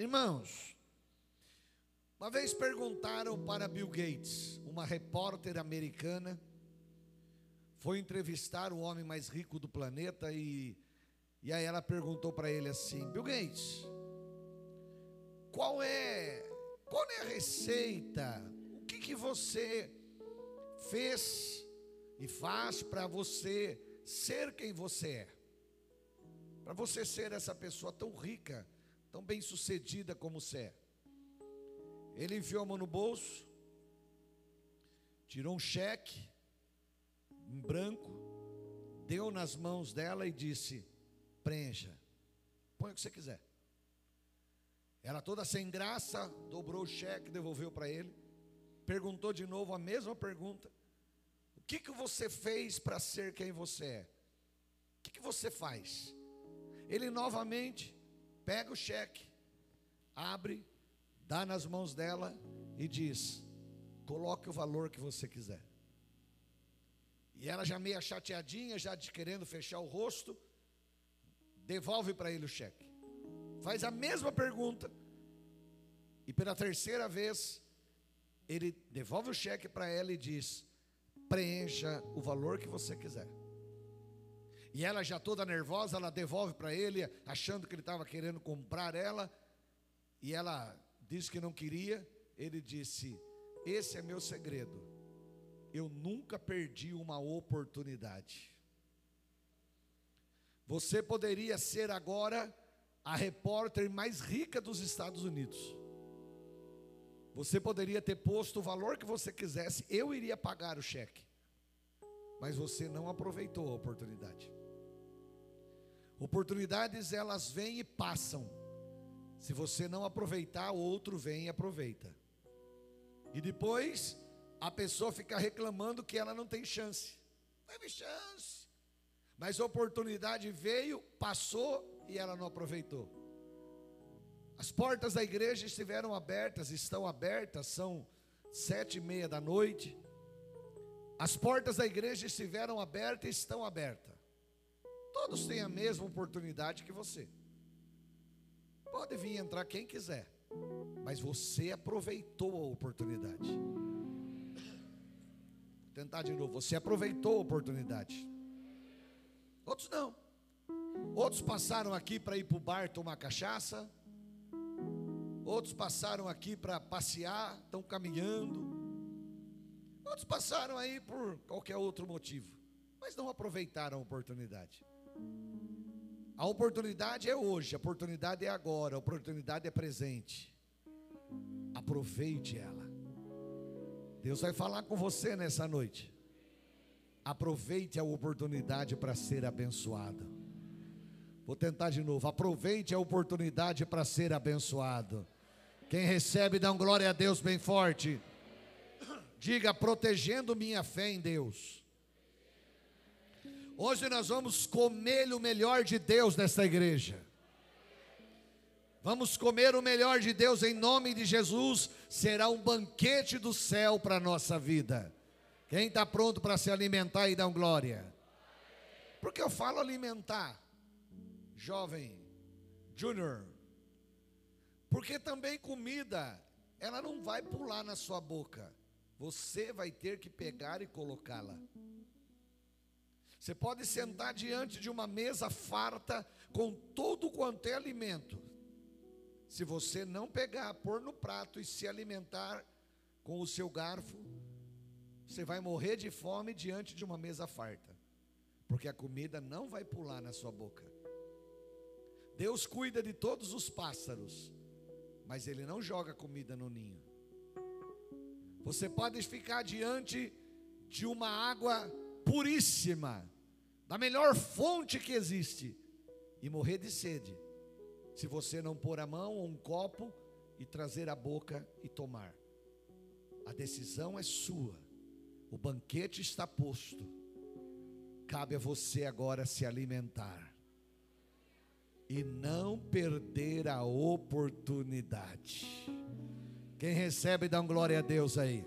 Irmãos, uma vez perguntaram para Bill Gates, uma repórter americana, foi entrevistar o homem mais rico do planeta e, e aí ela perguntou para ele assim: Bill Gates, qual é, qual é a receita? O que, que você fez e faz para você ser quem você é? Para você ser essa pessoa tão rica, tão bem sucedida como você é. Ele enfiou a mão no bolso, tirou um cheque em branco, deu nas mãos dela e disse: preencha, põe o que você quiser. Ela toda sem graça, dobrou o cheque, devolveu para ele, perguntou de novo a mesma pergunta: O que, que você fez para ser quem você é? O que, que você faz? Ele novamente pega o cheque, abre, dá nas mãos dela e diz: Coloque o valor que você quiser. E ela já meia chateadinha, já querendo fechar o rosto, devolve para ele o cheque. Faz a mesma pergunta. E pela terceira vez, ele devolve o cheque para ela e diz: preencha o valor que você quiser. E ela já toda nervosa, ela devolve para ele, achando que ele estava querendo comprar ela. E ela disse que não queria. Ele disse: Esse é meu segredo. Eu nunca perdi uma oportunidade. Você poderia ser agora a repórter mais rica dos Estados Unidos. Você poderia ter posto o valor que você quisesse, eu iria pagar o cheque. Mas você não aproveitou a oportunidade. Oportunidades elas vêm e passam. Se você não aproveitar, outro vem e aproveita. E depois a pessoa fica reclamando que ela não tem chance. Não teve chance. Mas a oportunidade veio, passou e ela não aproveitou. As portas da igreja estiveram abertas, estão abertas, são sete e meia da noite. As portas da igreja estiveram abertas e estão abertas. Todos têm a mesma oportunidade que você. Pode vir entrar quem quiser, mas você aproveitou a oportunidade. Vou tentar de novo. Você aproveitou a oportunidade. Outros não. Outros passaram aqui para ir para o bar tomar cachaça. Outros passaram aqui para passear, estão caminhando. Outros passaram aí por qualquer outro motivo, mas não aproveitaram a oportunidade. A oportunidade é hoje, a oportunidade é agora, a oportunidade é presente. Aproveite ela. Deus vai falar com você nessa noite. Aproveite a oportunidade para ser abençoado. Vou tentar de novo. Aproveite a oportunidade para ser abençoado. Quem recebe, dá um glória a Deus bem forte. Diga, protegendo minha fé em Deus. Hoje nós vamos comer o melhor de Deus nesta igreja. Vamos comer o melhor de Deus em nome de Jesus. Será um banquete do céu para a nossa vida. Quem está pronto para se alimentar e dar um glória? Porque eu falo alimentar, jovem, júnior. Porque também comida, ela não vai pular na sua boca. Você vai ter que pegar e colocá-la. Você pode sentar diante de uma mesa farta com todo quanto é alimento. Se você não pegar, pôr no prato e se alimentar com o seu garfo, você vai morrer de fome diante de uma mesa farta, porque a comida não vai pular na sua boca. Deus cuida de todos os pássaros, mas Ele não joga comida no ninho. Você pode ficar diante de uma água puríssima, da melhor fonte que existe, e morrer de sede, se você não pôr a mão ou um copo e trazer a boca e tomar. A decisão é sua, o banquete está posto, cabe a você agora se alimentar e não perder a oportunidade. Quem recebe, dá um glória a Deus aí.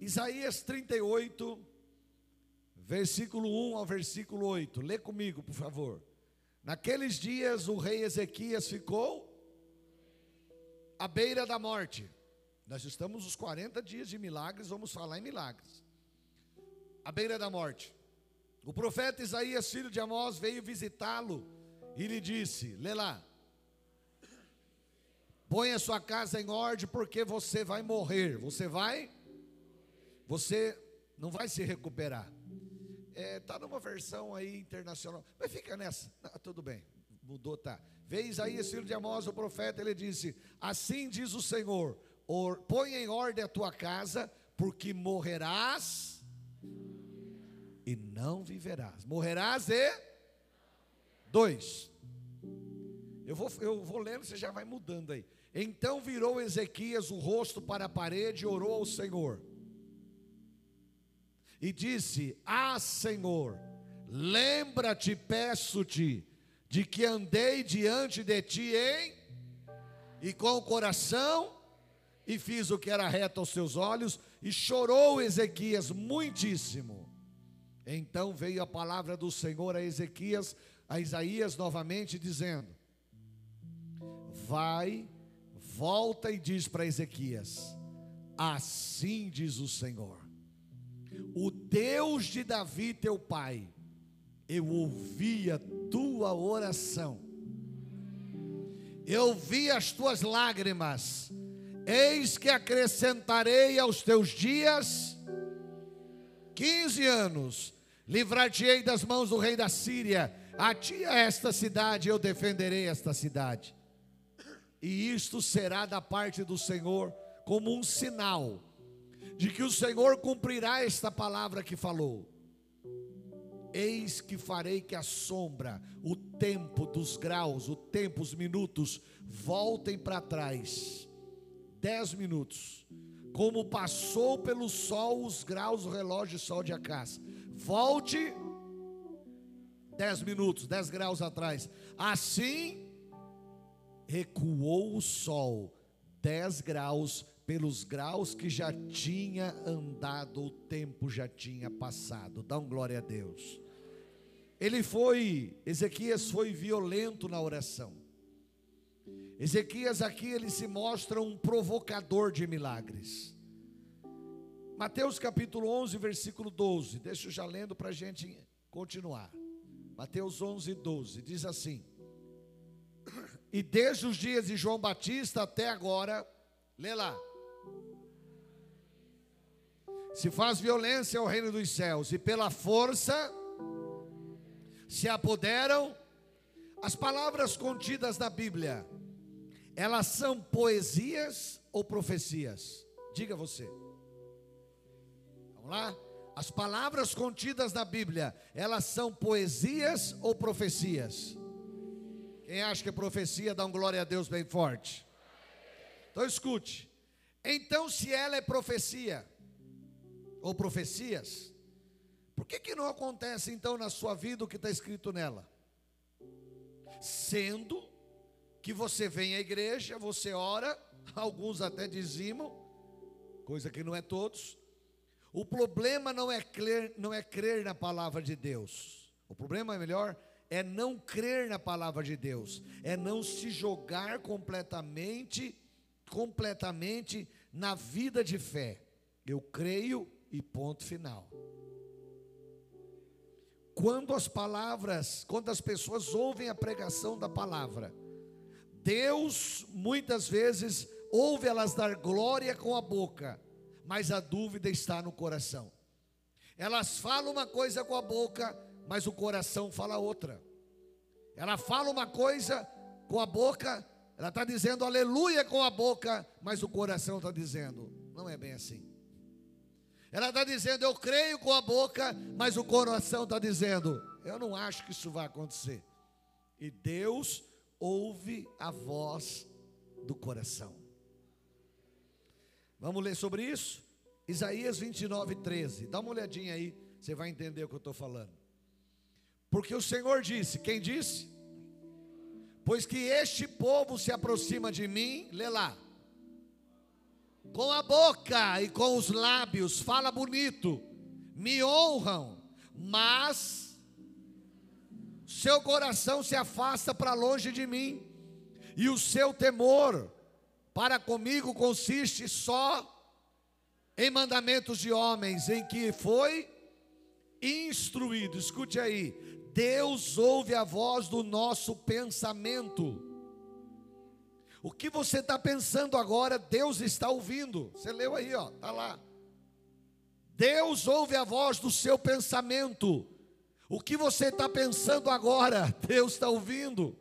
Isaías 38, versículo 1 ao versículo 8. Lê comigo, por favor. Naqueles dias o rei Ezequias ficou à beira da morte. Nós estamos nos 40 dias de milagres, vamos falar em milagres. À beira da morte. O profeta Isaías, filho de Amós, veio visitá-lo e lhe disse: Lê lá. Põe a sua casa em ordem, porque você vai morrer. Você vai? Você não vai se recuperar. Está é, tá numa versão aí internacional. Mas fica nessa. Ah, tudo bem. Mudou, tá. Veio Isaías, filho de Amós, o profeta, ele disse: Assim diz o Senhor: põe em ordem a tua casa, porque morrerás e não viverás. Morrerás e. Dois. Eu vou, eu vou lendo, você já vai mudando aí. Então virou Ezequias o rosto para a parede e orou ao Senhor. E disse: Ah, Senhor, lembra-te, peço-te, de que andei diante de ti em e com o coração e fiz o que era reto aos seus olhos, e chorou Ezequias muitíssimo. Então veio a palavra do Senhor a Ezequias, a Isaías novamente, dizendo: Vai, volta e diz para Ezequias: Assim diz o Senhor, o Deus de Davi, teu pai, eu ouvi a tua oração, eu vi as tuas lágrimas, Eis que acrescentarei aos teus dias 15 anos, livrar-te-ei das mãos do rei da Síria, a ti a esta cidade eu defenderei esta cidade. E isto será da parte do Senhor como um sinal de que o Senhor cumprirá esta palavra que falou. Eis que farei que a sombra, o tempo dos graus, o tempo, os minutos, voltem para trás dez minutos. Como passou pelo sol os graus do relógio sol de Acás. Volte dez minutos, dez graus atrás. Assim recuou o sol dez graus pelos graus que já tinha andado, o tempo já tinha passado. Dá um glória a Deus. Ele foi, Ezequias foi violento na oração. Ezequias aqui ele se mostra um provocador de milagres. Mateus capítulo 11, versículo 12. Deixa eu já lendo para a gente continuar. Mateus 11, 12. Diz assim: E desde os dias de João Batista até agora, lê lá. Se faz violência ao reino dos céus, e pela força se apoderam as palavras contidas na Bíblia elas são poesias ou profecias? Diga você. Vamos lá? As palavras contidas na Bíblia, elas são poesias ou profecias? Quem acha que é profecia, dá um glória a Deus bem forte. Então escute. Então, se ela é profecia ou profecias, por que, que não acontece então na sua vida o que está escrito nela? Sendo que você vem à igreja, você ora, alguns até dizimam, coisa que não é todos. O problema não é crer, não é crer na palavra de Deus. O problema é melhor é não crer na palavra de Deus, é não se jogar completamente, completamente na vida de fé. Eu creio e ponto final. Quando as palavras, quando as pessoas ouvem a pregação da palavra, Deus muitas vezes ouve elas dar glória com a boca, mas a dúvida está no coração. Elas falam uma coisa com a boca, mas o coração fala outra. Ela fala uma coisa com a boca, ela está dizendo aleluia com a boca, mas o coração está dizendo, não é bem assim. Ela está dizendo eu creio com a boca, mas o coração está dizendo, eu não acho que isso vai acontecer. E Deus ouve a voz do coração. Vamos ler sobre isso? Isaías 29, 13. Dá uma olhadinha aí, você vai entender o que eu estou falando. Porque o Senhor disse: Quem disse? Pois que este povo se aproxima de mim, lê lá. Com a boca e com os lábios, fala bonito, me honram, mas seu coração se afasta para longe de mim, e o seu temor para comigo consiste só em mandamentos de homens, em que foi instruído. Escute aí, Deus ouve a voz do nosso pensamento. O que você está pensando agora, Deus está ouvindo. Você leu aí, ó, tá lá. Deus ouve a voz do seu pensamento. O que você está pensando agora, Deus está ouvindo.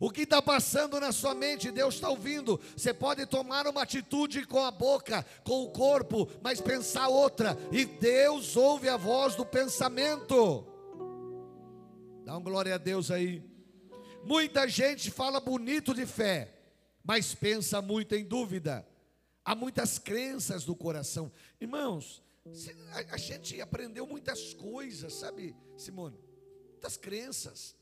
O que está passando na sua mente, Deus está ouvindo. Você pode tomar uma atitude com a boca, com o corpo, mas pensar outra. E Deus ouve a voz do pensamento. Dá um glória a Deus aí. Muita gente fala bonito de fé, mas pensa muito em dúvida. Há muitas crenças no coração. Irmãos, a, gente aprendeu muitas coisas, sabe, Simone? Muitas crenças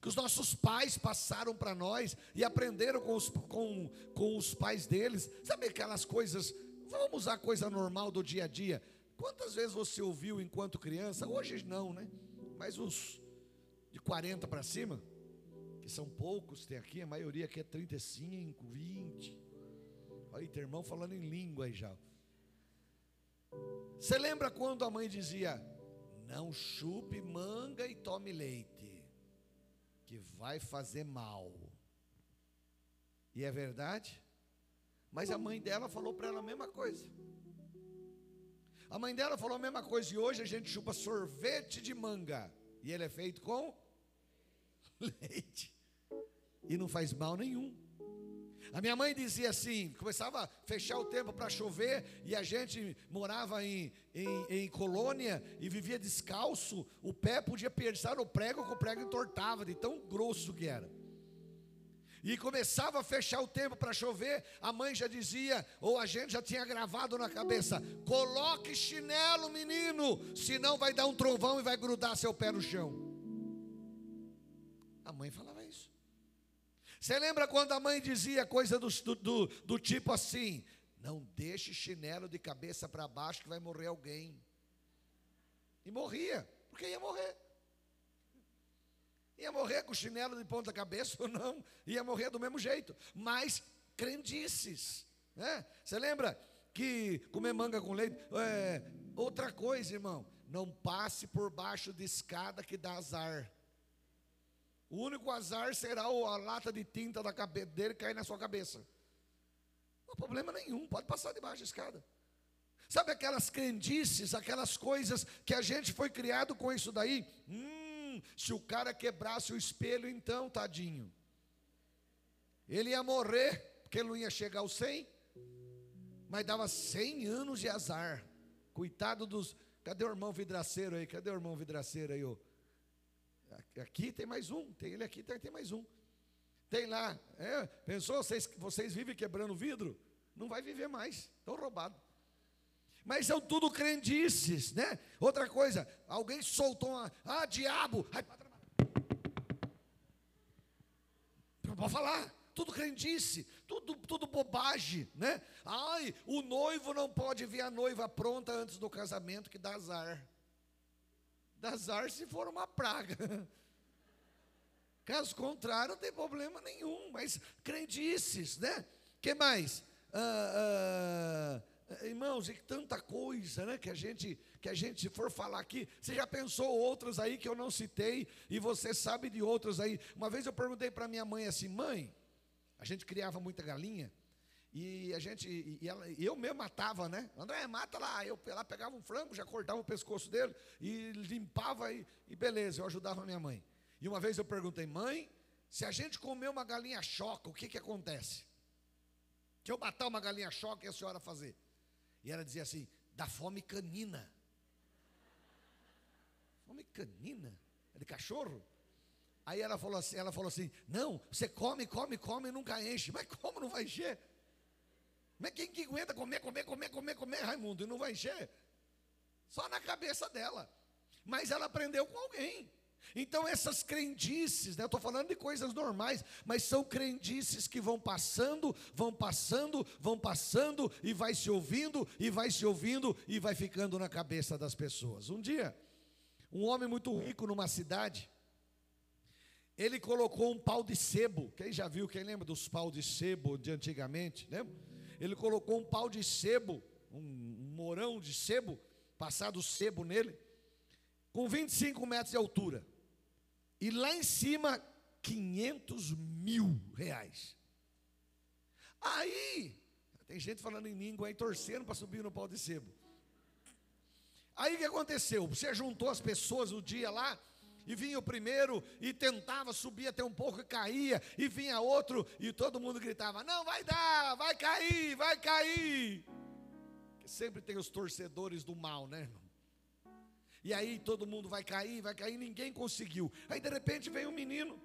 que os nossos pais passaram para nós e aprenderam com os, com, com os pais deles. Sabe aquelas coisas, vamos usar coisa normal do dia a dia. Quantas vezes você ouviu enquanto criança? Hoje não, né? Mas os de 40 para cima, que são poucos, tem aqui, a maioria aqui é 35, 20. Olha, tem irmão falando em língua aí já. Você lembra quando a mãe dizia: Não chupe manga e tome leite, que vai fazer mal. E é verdade? Mas a mãe dela falou para ela a mesma coisa. A mãe dela falou a mesma coisa e hoje a gente chupa sorvete de manga e ele é feito com leite e não faz mal nenhum. A minha mãe dizia assim: começava a fechar o tempo para chover, e a gente morava em, em, em, colônia e vivia descalço, o pé podia pensar no prego, que o prego entortava, de tão grosso que era. E começava a fechar o tempo para chover, a mãe já dizia, ou a gente já tinha gravado na cabeça: coloque chinelo, menino, senão vai dar um trovão e vai grudar seu pé no chão. A mãe falava você lembra quando a mãe dizia coisa do, do, do tipo assim: Não deixe chinelo de cabeça para baixo que vai morrer alguém. E morria, porque ia morrer. Ia morrer com chinelo de ponta cabeça ou não, ia morrer do mesmo jeito. Mas crendices. Né? Você lembra que comer manga com leite? É, outra coisa, irmão, não passe por baixo de escada que dá azar. O único azar será a lata de tinta da cabeça dele cair na sua cabeça. Não há problema nenhum, pode passar debaixo da escada. Sabe aquelas crendices, aquelas coisas que a gente foi criado com isso daí? Hum, se o cara quebrasse o espelho, então, tadinho. Ele ia morrer, porque ele não ia chegar aos 100, mas dava 100 anos de azar. Coitado dos. Cadê o irmão vidraceiro aí? Cadê o irmão vidraceiro aí? Ô? Aqui tem mais um, tem ele aqui, tem, tem mais um. Tem lá, é, pensou, vocês, vocês vivem quebrando vidro? Não vai viver mais, estão roubados. Mas são tudo crendices, né? Outra coisa, alguém soltou uma, ah, diabo, ai, pode falar, tudo crendice, tudo, tudo bobagem, né? Ai, o noivo não pode ver a noiva pronta antes do casamento, que dá azar. Dá azar se for uma praga. Caso contrário, não tem problema nenhum, mas crendices, né? que mais? Ah, ah, irmãos, e tanta coisa, né? Que a gente, que a gente for falar aqui, você já pensou outros aí que eu não citei e você sabe de outros aí? Uma vez eu perguntei para minha mãe assim, mãe, a gente criava muita galinha e a gente, e ela, eu mesmo matava, né? André, mata lá. Eu lá pegava um frango, já cortava o pescoço dele e limpava e, e beleza, eu ajudava a minha mãe. E uma vez eu perguntei, mãe, se a gente comer uma galinha choca, o que que acontece? Se eu matar uma galinha choca, o que a senhora fazer? E ela dizia assim, da fome canina. Fome canina? É de cachorro? Aí ela falou assim, ela falou assim, não, você come, come, come e nunca enche. Mas como não vai encher? Mas quem que aguenta comer, comer, comer, comer, comer, Raimundo, e não vai encher? Só na cabeça dela. Mas ela aprendeu com alguém. Então, essas crendices, né, eu estou falando de coisas normais, mas são crendices que vão passando, vão passando, vão passando, e vai se ouvindo, e vai se ouvindo, e vai ficando na cabeça das pessoas. Um dia, um homem muito rico numa cidade, ele colocou um pau de sebo. Quem já viu, quem lembra dos pau de sebo de antigamente? Lembra? Ele colocou um pau de sebo, um, morão de sebo, passado sebo nele, com 25 metros de altura. E lá em cima, 500 mil reais. Aí, tem gente falando em língua aí, torcendo para subir no pau de sebo. Aí o que aconteceu? Você juntou as pessoas o dia lá, e vinha o primeiro e tentava subir até um pouco e caía, e vinha outro e todo mundo gritava: Não vai dar, vai cair, vai cair. Sempre tem os torcedores do mal, né, irmão? E aí todo mundo vai cair, vai cair, ninguém conseguiu. Aí de repente vem um menino,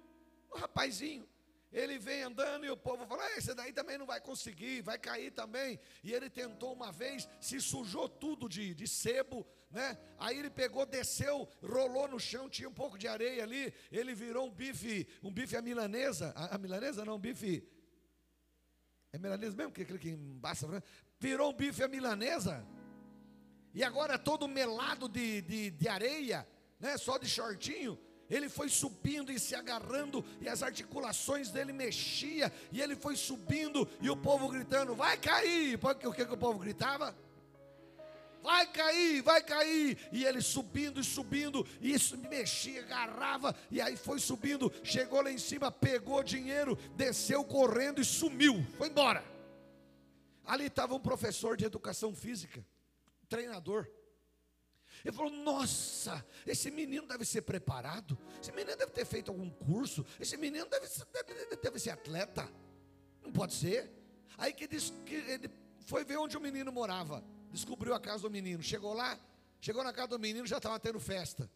um rapazinho, ele vem andando e o povo fala: ah, esse daí também não vai conseguir, vai cair também. E ele tentou uma vez, se sujou tudo de, de sebo, né? Aí ele pegou, desceu, rolou no chão, tinha um pouco de areia ali. Ele virou um bife, um bife à milanesa. A, a milanesa não, um bife. É milanesa mesmo? Que aquele que embaça, né? Virou um bife à milanesa. E agora todo melado de, de, de areia, né? Só de shortinho ele foi subindo e se agarrando, e as articulações dele mexia, e ele foi subindo, e o povo gritando: Vai cair! O que, que o povo gritava? Vai cair, vai cair. E ele subindo e subindo, e isso mexia, agarrava, e aí foi subindo, chegou lá em cima, pegou dinheiro, desceu correndo e sumiu, foi embora. Ali estava um professor de educação física, treinador. Ele falou: Nossa, esse menino deve ser preparado, esse menino deve ter feito algum curso, esse menino deve ser, deve, deve ser atleta. Não pode ser. Aí que, diz, que ele foi ver onde o menino morava, descobriu a casa do menino, chegou lá, chegou na casa do menino, já estava tendo festa.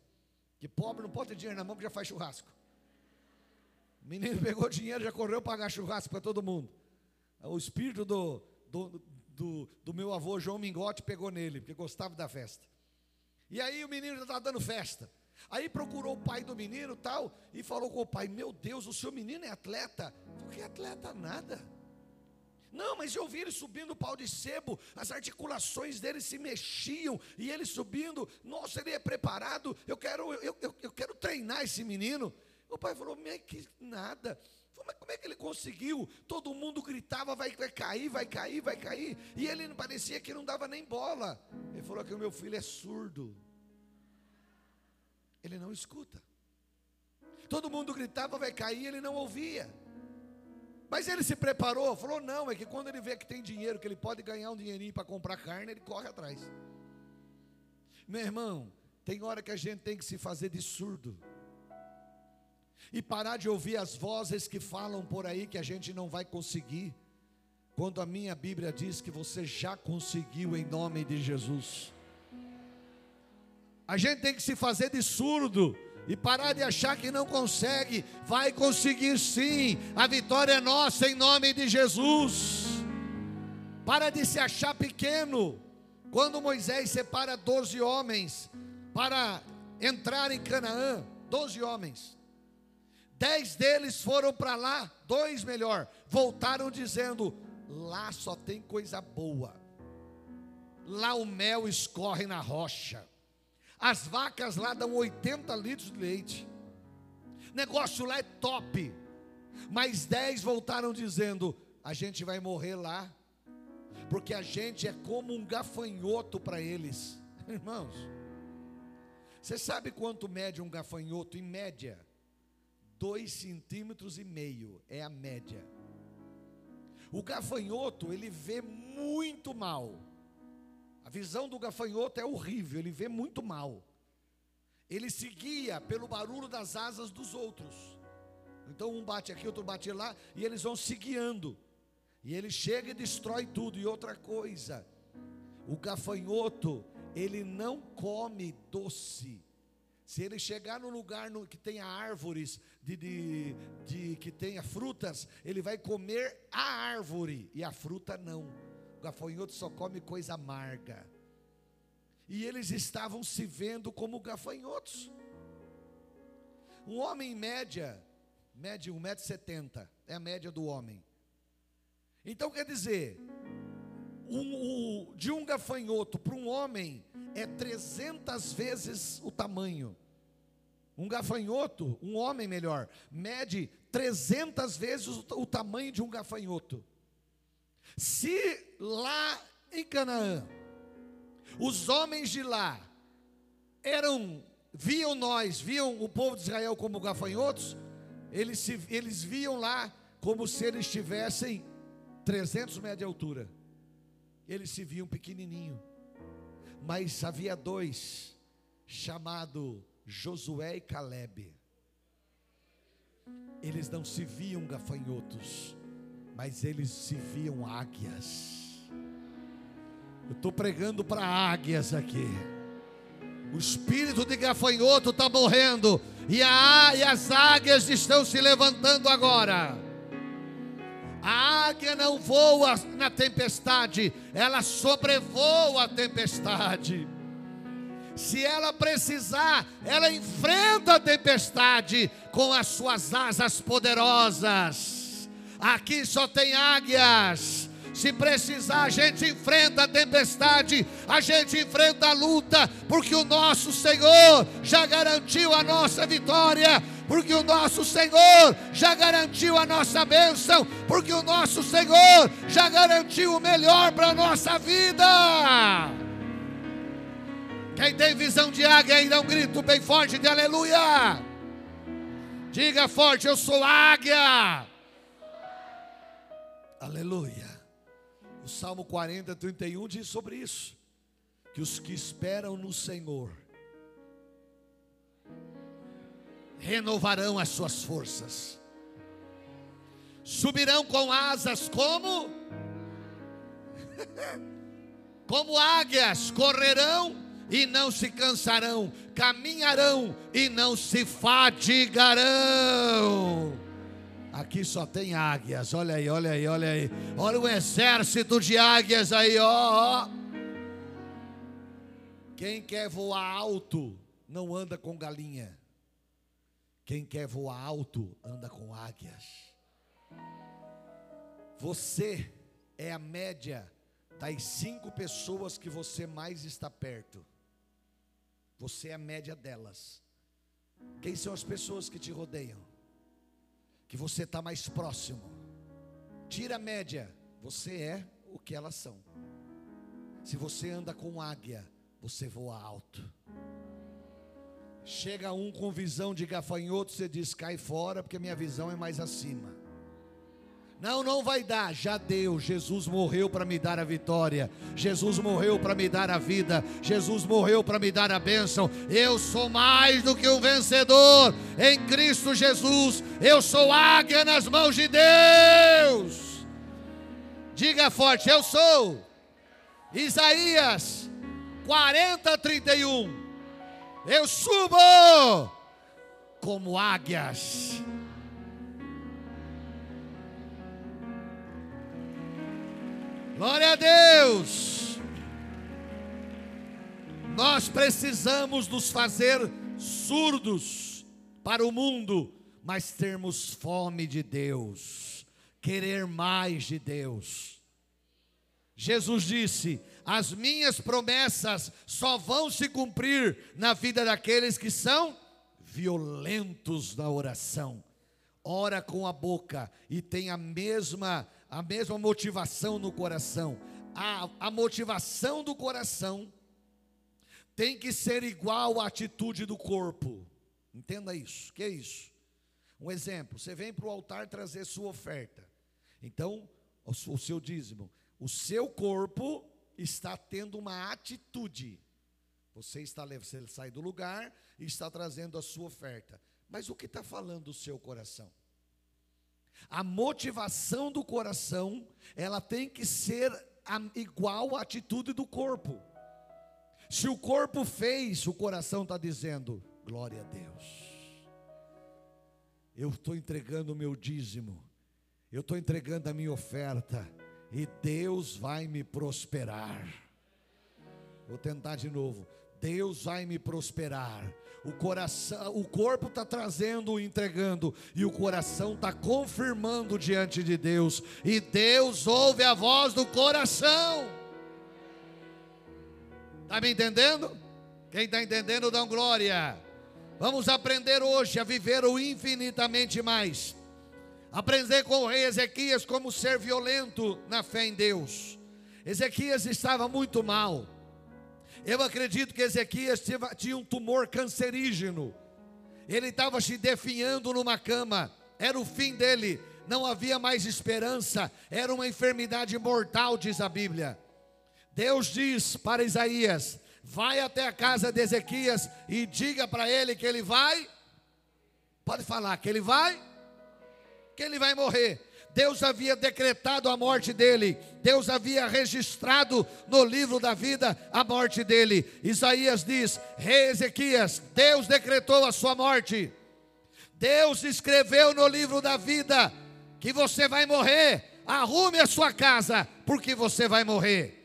Que pobre não pode ter dinheiro na mão que já faz churrasco. O menino pegou dinheiro, já correu pagar churrasco para todo mundo. O espírito do, do, do, do meu avô João Mingote pegou nele, porque gostava da festa. E aí o menino já estava dando festa. Aí procurou o pai do menino tal e falou com o pai: Meu Deus, o seu menino é atleta? Falei, que atleta nada. Não, mas eu vi ele subindo o pau de sebo, as articulações dele se mexiam, e ele subindo, nossa, ele é preparado, eu quero, eu, eu, eu quero treinar esse menino. O pai falou, que nada. Mas como é que ele conseguiu? Todo mundo gritava, vai, vai cair, vai cair, vai cair. E ele parecia que não dava nem bola. Ele falou que o meu filho é surdo. Ele não escuta. Todo mundo gritava, vai cair, ele não ouvia. Mas ele se preparou, falou: não, é que quando ele vê que tem dinheiro, que ele pode ganhar um dinheirinho para comprar carne, ele corre atrás. Meu irmão, tem hora que a gente tem que se fazer de surdo e parar de ouvir as vozes que falam por aí que a gente não vai conseguir, quando a minha Bíblia diz que você já conseguiu em nome de Jesus. A gente tem que se fazer de surdo e parar de achar que não consegue, vai conseguir sim, a vitória é nossa em nome de Jesus. Para de se achar pequeno. Quando Moisés separa doze homens para entrar em Canaã, doze homens, Dez deles foram para lá, dois melhor, voltaram dizendo: lá só tem coisa boa, lá o mel escorre na rocha, as vacas lá dão 80 litros de leite, negócio lá é top. Mas dez voltaram dizendo: a gente vai morrer lá, porque a gente é como um gafanhoto para eles, irmãos. Você sabe quanto mede um gafanhoto em média? dois centímetros e meio, é a média. O gafanhoto, ele vê muito mal. A visão do gafanhoto é horrível, ele vê muito mal. Ele se guia pelo barulho das asas dos outros. Então um bate aqui, outro bate lá, e eles vão se guiando. E ele chega e destrói tudo. E outra coisa, o gafanhoto, ele não come doce. Se ele chegar no lugar no, que tenha árvores, de, de, de, que tenha frutas, ele vai comer a árvore e a fruta não. Gafanhoto só come coisa amarga. E eles estavam se vendo como gafanhotos. Um homem em média, média 1,70m, é a média do homem. Então quer dizer, um, de um gafanhoto para um homem é 300 vezes o tamanho. Um gafanhoto, um homem melhor, mede 300 vezes o, o tamanho de um gafanhoto. Se lá em Canaã, os homens de lá eram, viam nós, viam o povo de Israel como gafanhotos, eles, se, eles viam lá como se eles tivessem 300 metros de altura. Eles se viam pequenininho. Mas havia dois, chamado Josué e Caleb. Eles não se viam gafanhotos, mas eles se viam águias. Eu estou pregando para águias aqui. O espírito de gafanhoto está morrendo e, a, e as águias estão se levantando agora. A águia não voa na tempestade, ela sobrevoa a tempestade. Se ela precisar, ela enfrenta a tempestade com as suas asas poderosas. Aqui só tem águias. Se precisar, a gente enfrenta a tempestade, a gente enfrenta a luta, porque o nosso Senhor já garantiu a nossa vitória, porque o nosso Senhor já garantiu a nossa bênção, porque o nosso Senhor já garantiu o melhor para a nossa vida. Quem tem visão de águia aí dá um grito bem forte de aleluia. Diga forte, eu sou águia. Aleluia. O Salmo 40, 31 diz sobre isso: que os que esperam no Senhor renovarão as suas forças, subirão com asas como como águias, correrão e não se cansarão, caminharão e não se fadigarão. Aqui só tem águias, olha aí, olha aí, olha aí. Olha o exército de águias aí, ó. Quem quer voar alto não anda com galinha. Quem quer voar alto anda com águias. Você é a média das cinco pessoas que você mais está perto. Você é a média delas. Quem são as pessoas que te rodeiam? Que você está mais próximo. Tira a média, você é o que elas são. Se você anda com águia, você voa alto. Chega um com visão de gafanhoto, você diz: cai fora, porque minha visão é mais acima. Não, não vai dar, já deu. Jesus morreu para me dar a vitória. Jesus morreu para me dar a vida. Jesus morreu para me dar a bênção. Eu sou mais do que um vencedor em Cristo Jesus. Eu sou águia nas mãos de Deus. Diga forte, eu sou. Isaías 40, 31. Eu subo como águias Glória a Deus. Nós precisamos nos fazer surdos para o mundo, mas termos fome de Deus, querer mais de Deus. Jesus disse: As minhas promessas só vão se cumprir na vida daqueles que são violentos na oração. Ora com a boca e tem a mesma a mesma motivação no coração. A, a motivação do coração tem que ser igual à atitude do corpo. Entenda isso. Que é isso? Um exemplo: você vem para o altar trazer sua oferta. Então, o, seu dízimo. O seu corpo está tendo uma atitude. Você está você sai do lugar e está trazendo a sua oferta. Mas o que está falando o seu coração? A motivação do coração, ela tem que ser igual à atitude do corpo. Se o corpo fez, o coração está dizendo: glória a Deus. Eu estou entregando o meu dízimo, eu estou entregando a minha oferta, e Deus vai me prosperar. Vou tentar de novo. Deus vai me prosperar. O coração, o corpo está trazendo, entregando, e o coração está confirmando diante de Deus. E Deus ouve a voz do coração. Está me entendendo? Quem está entendendo, dá glória. Vamos aprender hoje a viver o infinitamente mais. Aprender com o rei Ezequias como ser violento na fé em Deus. Ezequias estava muito mal. Eu acredito que Ezequias tinha um tumor cancerígeno. Ele estava se definhando numa cama. Era o fim dele. Não havia mais esperança. Era uma enfermidade mortal, diz a Bíblia. Deus diz para Isaías: Vai até a casa de Ezequias e diga para ele que ele vai. Pode falar que ele vai. Que ele vai morrer. Deus havia decretado a morte dele, Deus havia registrado no livro da vida a morte dele. Isaías diz: Rei Ezequias, Deus decretou a sua morte, Deus escreveu no livro da vida que você vai morrer. Arrume a sua casa, porque você vai morrer.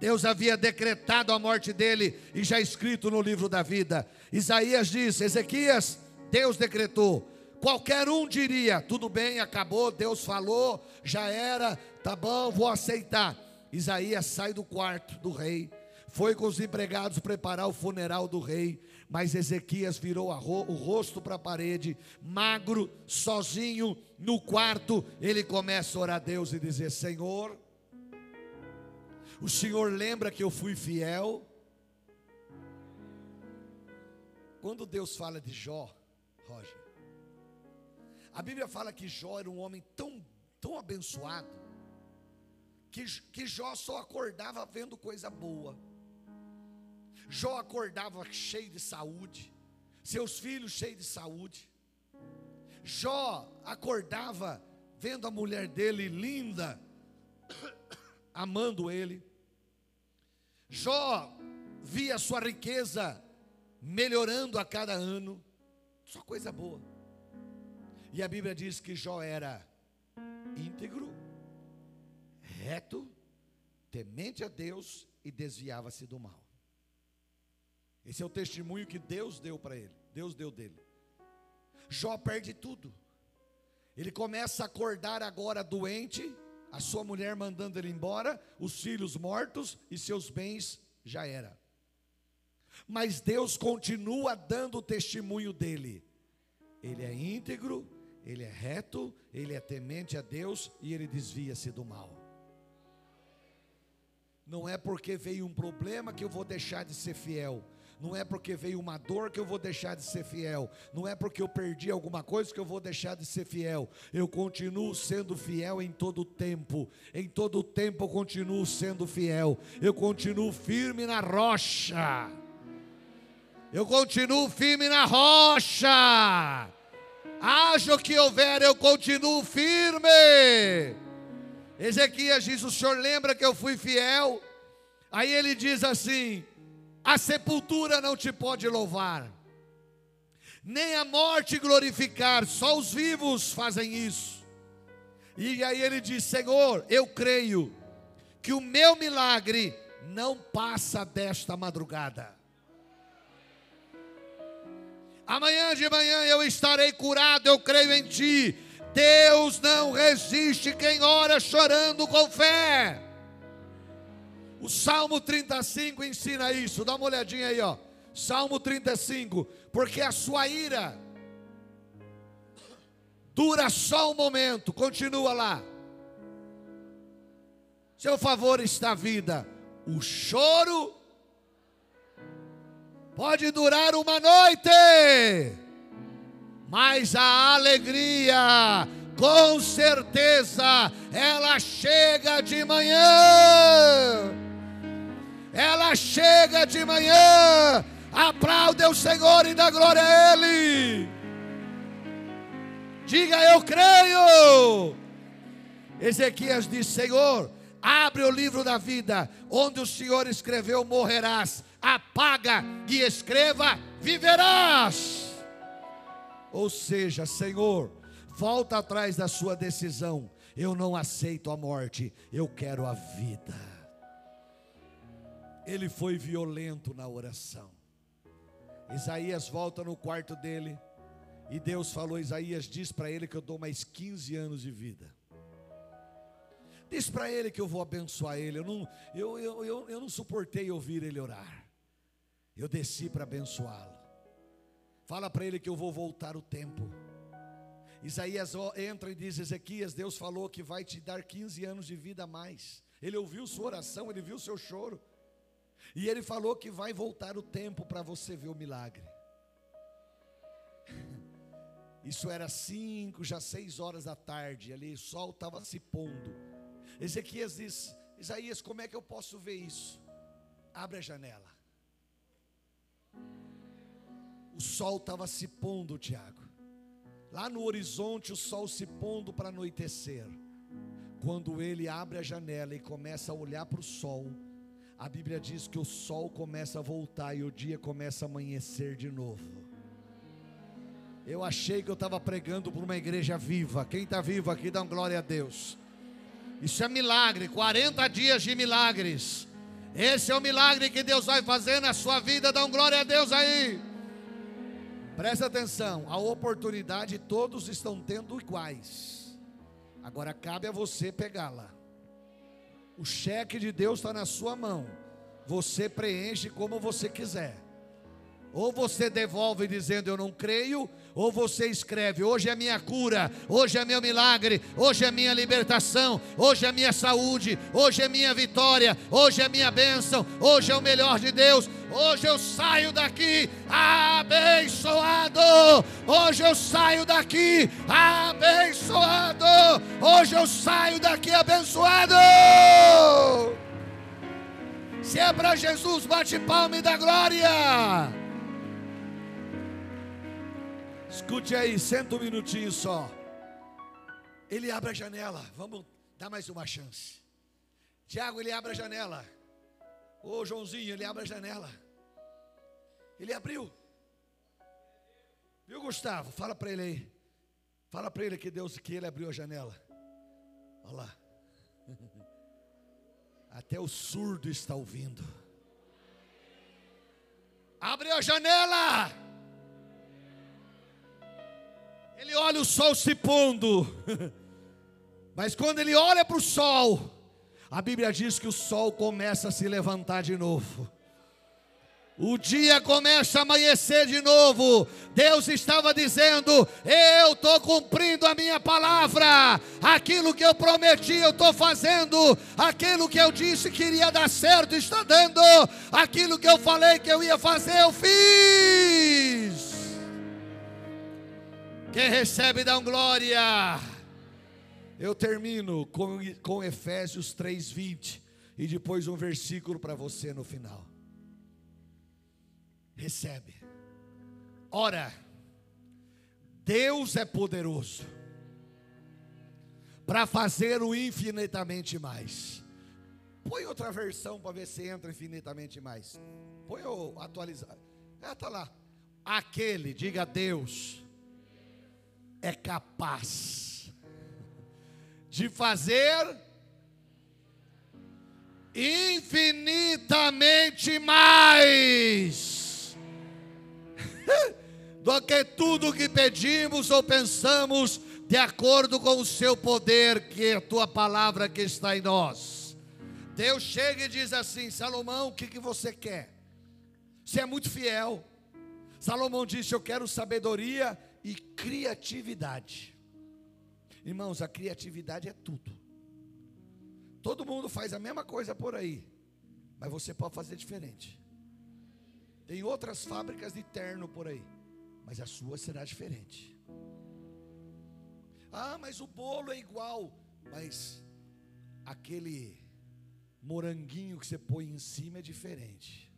Deus havia decretado a morte dele e já escrito no livro da vida. Isaías diz: Ezequias, Deus decretou. Qualquer um diria: tudo bem, acabou, Deus falou, já era, tá bom, vou aceitar. Isaías sai do quarto do rei, foi com os empregados preparar o funeral do rei, mas Ezequias virou o rosto para a parede, magro, sozinho, no quarto, ele começa a orar a Deus e dizer: Senhor, o Senhor lembra que eu fui fiel? Quando Deus fala de Jó, Roger, a Bíblia fala que Jó era um homem tão, tão abençoado, que, que Jó só acordava vendo coisa boa. Jó acordava cheio de saúde, seus filhos cheios de saúde. Jó acordava vendo a mulher dele linda, amando ele. Jó via sua riqueza melhorando a cada ano, só coisa boa. E a Bíblia diz que Jó era íntegro, reto, temente a Deus e desviava-se do mal. Esse é o testemunho que Deus deu para ele, Deus deu dele. Jó perde tudo. Ele começa a acordar agora doente, a sua mulher mandando ele embora, os filhos mortos e seus bens já era. Mas Deus continua dando o testemunho dele. Ele é íntegro, ele é reto, ele é temente a Deus e ele desvia-se do mal. Não é porque veio um problema que eu vou deixar de ser fiel. Não é porque veio uma dor que eu vou deixar de ser fiel. Não é porque eu perdi alguma coisa que eu vou deixar de ser fiel. Eu continuo sendo fiel em todo tempo. Em todo tempo eu continuo sendo fiel. Eu continuo firme na rocha. Eu continuo firme na rocha. Haja o que houver, eu continuo firme. Ezequias diz: O senhor lembra que eu fui fiel? Aí ele diz assim: a sepultura não te pode louvar, nem a morte glorificar, só os vivos fazem isso. E aí ele diz: Senhor, eu creio que o meu milagre não passa desta madrugada. Amanhã de manhã eu estarei curado, eu creio em ti. Deus não resiste quem ora chorando com fé. O Salmo 35 ensina isso. Dá uma olhadinha aí, ó. Salmo 35, porque a sua ira dura só um momento. Continua lá. Seu favor está a vida. O choro pode durar uma noite, mas a alegria, com certeza, ela chega de manhã ela chega de manhã. Aplaude o Senhor e dá glória a Ele. Diga eu creio. Ezequias diz: Senhor, abre o livro da vida, onde o Senhor escreveu: morrerás. Apaga e escreva: viverás. Ou seja, Senhor, volta atrás da sua decisão. Eu não aceito a morte, eu quero a vida ele foi violento na oração. Isaías volta no quarto dele e Deus falou: Isaías, diz para ele que eu dou mais 15 anos de vida. Diz para ele que eu vou abençoar ele. Eu não, eu, eu, eu, eu não suportei ouvir ele orar. Eu desci para abençoá-lo. Fala para ele que eu vou voltar o tempo. Isaías entra e diz: Ezequias, Deus falou que vai te dar 15 anos de vida a mais. Ele ouviu sua oração, ele viu seu choro. E ele falou que vai voltar o tempo para você ver o milagre. Isso era cinco, já seis horas da tarde, ali o sol estava se pondo. Ezequias diz: Isaías, como é que eu posso ver isso? Abre a janela. O sol estava se pondo, Tiago. Lá no horizonte, o sol se pondo para anoitecer. Quando ele abre a janela e começa a olhar para o sol, a Bíblia diz que o sol começa a voltar e o dia começa a amanhecer de novo. Eu achei que eu estava pregando para uma igreja viva. Quem está vivo aqui, dá glória a Deus. Isso é milagre, 40 dias de milagres. Esse é o milagre que Deus vai fazer na sua vida. Dá glória a Deus aí. Presta atenção, a oportunidade todos estão tendo iguais. Agora cabe a você pegá-la. O cheque de Deus está na sua mão. Você preenche como você quiser. Ou você devolve dizendo eu não creio, ou você escreve: hoje é minha cura, hoje é meu milagre, hoje é minha libertação, hoje é minha saúde, hoje é minha vitória, hoje é minha bênção, hoje é o melhor de Deus. Hoje eu saio daqui abençoado. Hoje eu saio daqui abençoado. Hoje eu saio daqui abençoado. Se é para Jesus, bate palma e dá glória. Escute aí, senta um minutinho só. Ele abre a janela. Vamos dar mais uma chance. Tiago, ele abre a janela. Ô Joãozinho, ele abre a janela. Ele abriu. Viu, Gustavo? Fala para ele aí. Fala para ele que Deus que ele abriu a janela. Olha lá. Até o surdo está ouvindo. Abre a janela. Ele olha o sol se pondo, mas quando ele olha para o sol, a Bíblia diz que o sol começa a se levantar de novo. O dia começa a amanhecer de novo. Deus estava dizendo: Eu estou cumprindo a minha palavra. Aquilo que eu prometi, eu estou fazendo. Aquilo que eu disse que iria dar certo, está dando. Aquilo que eu falei que eu ia fazer, eu fiz. Quem recebe, dá um glória. Eu termino com, com Efésios 3,20 e depois um versículo para você no final. Recebe. Ora, Deus é poderoso para fazer o infinitamente mais. Põe outra versão para ver se entra infinitamente mais. Põe o atualizar. É, tá lá. Aquele, diga Deus é capaz de fazer infinitamente mais do que tudo que pedimos ou pensamos, de acordo com o seu poder, que é a tua palavra que está em nós. Deus chega e diz assim: Salomão, o que, que você quer? Você é muito fiel. Salomão disse: Eu quero sabedoria e criatividade. Irmãos, a criatividade é tudo. Todo mundo faz a mesma coisa por aí, mas você pode fazer diferente. Tem outras fábricas de terno por aí, mas a sua será diferente. Ah, mas o bolo é igual, mas aquele moranguinho que você põe em cima é diferente.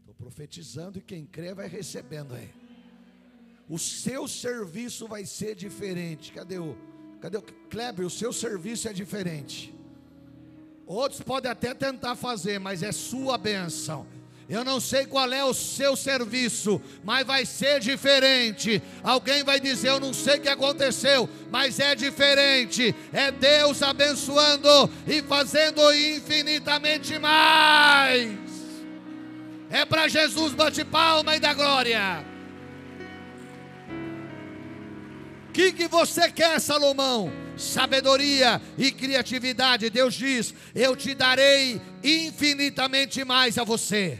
Estou profetizando e quem crê vai recebendo aí o seu serviço vai ser diferente. Cadê o, cadê o Kleber? O seu serviço é diferente. Outros podem até tentar fazer, mas é sua benção. Eu não sei qual é o seu serviço, mas vai ser diferente. Alguém vai dizer: Eu não sei o que aconteceu, mas é diferente. É Deus abençoando e fazendo infinitamente mais. É para Jesus, bate palma e dá glória. O que, que você quer, Salomão? Sabedoria e criatividade. Deus diz: Eu te darei infinitamente mais a você.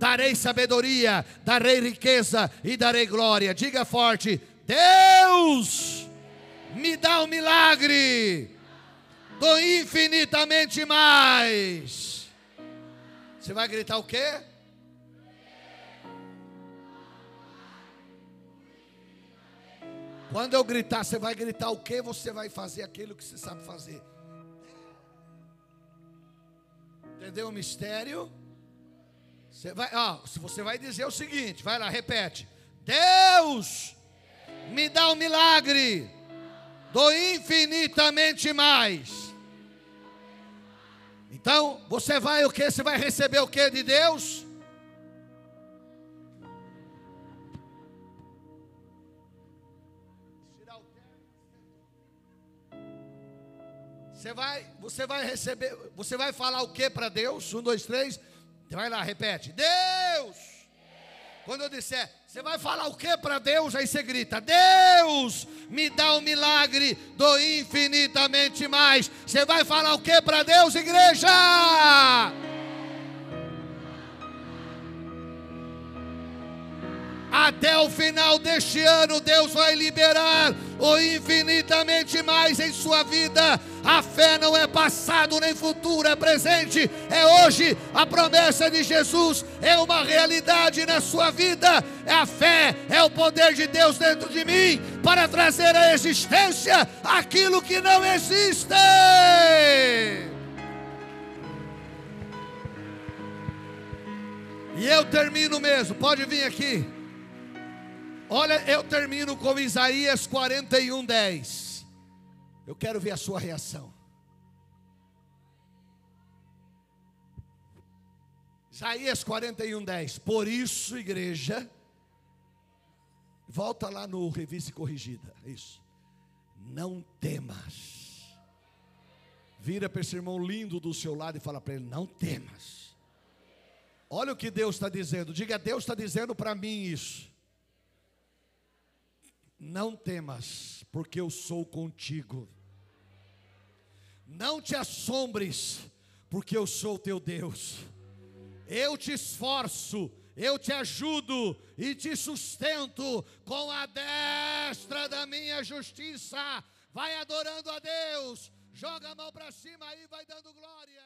darei sabedoria, darei riqueza e darei glória. Diga forte: Deus me dá um milagre, do infinitamente mais. Você vai gritar o quê? Quando eu gritar, você vai gritar o quê? Você vai fazer aquilo que você sabe fazer. Entendeu o mistério? Você vai, ó, você vai dizer o seguinte, vai lá, repete. Deus me dá um milagre do infinitamente mais. Então, você vai o que? Você vai receber o que de Deus? Você vai, você vai receber, você vai falar o que para Deus? Um, dois, três. Vai lá, repete. Deus. Quando eu disser, você vai falar o que para Deus? Aí você grita: Deus, me dá um milagre do infinitamente mais. Você vai falar o que para Deus, igreja? Até o final deste ano, Deus vai liberar o infinitamente mais em sua vida. A fé não é passado nem futuro, é presente, é hoje. A promessa de Jesus é uma realidade na sua vida. A fé, é o poder de Deus dentro de mim para trazer à existência aquilo que não existe. E eu termino mesmo, pode vir aqui. Olha, eu termino com Isaías 41, 10. Eu quero ver a sua reação. Isaías 41, 10. Por isso, igreja, volta lá no Revista Corrigida. Isso. Não temas. Vira para esse irmão lindo do seu lado e fala para ele: Não temas. Olha o que Deus está dizendo. Diga, Deus está dizendo para mim isso. Não temas, porque eu sou contigo. Não te assombres, porque eu sou teu Deus. Eu te esforço, eu te ajudo e te sustento com a destra da minha justiça. Vai adorando a Deus, joga a mão para cima e vai dando glória.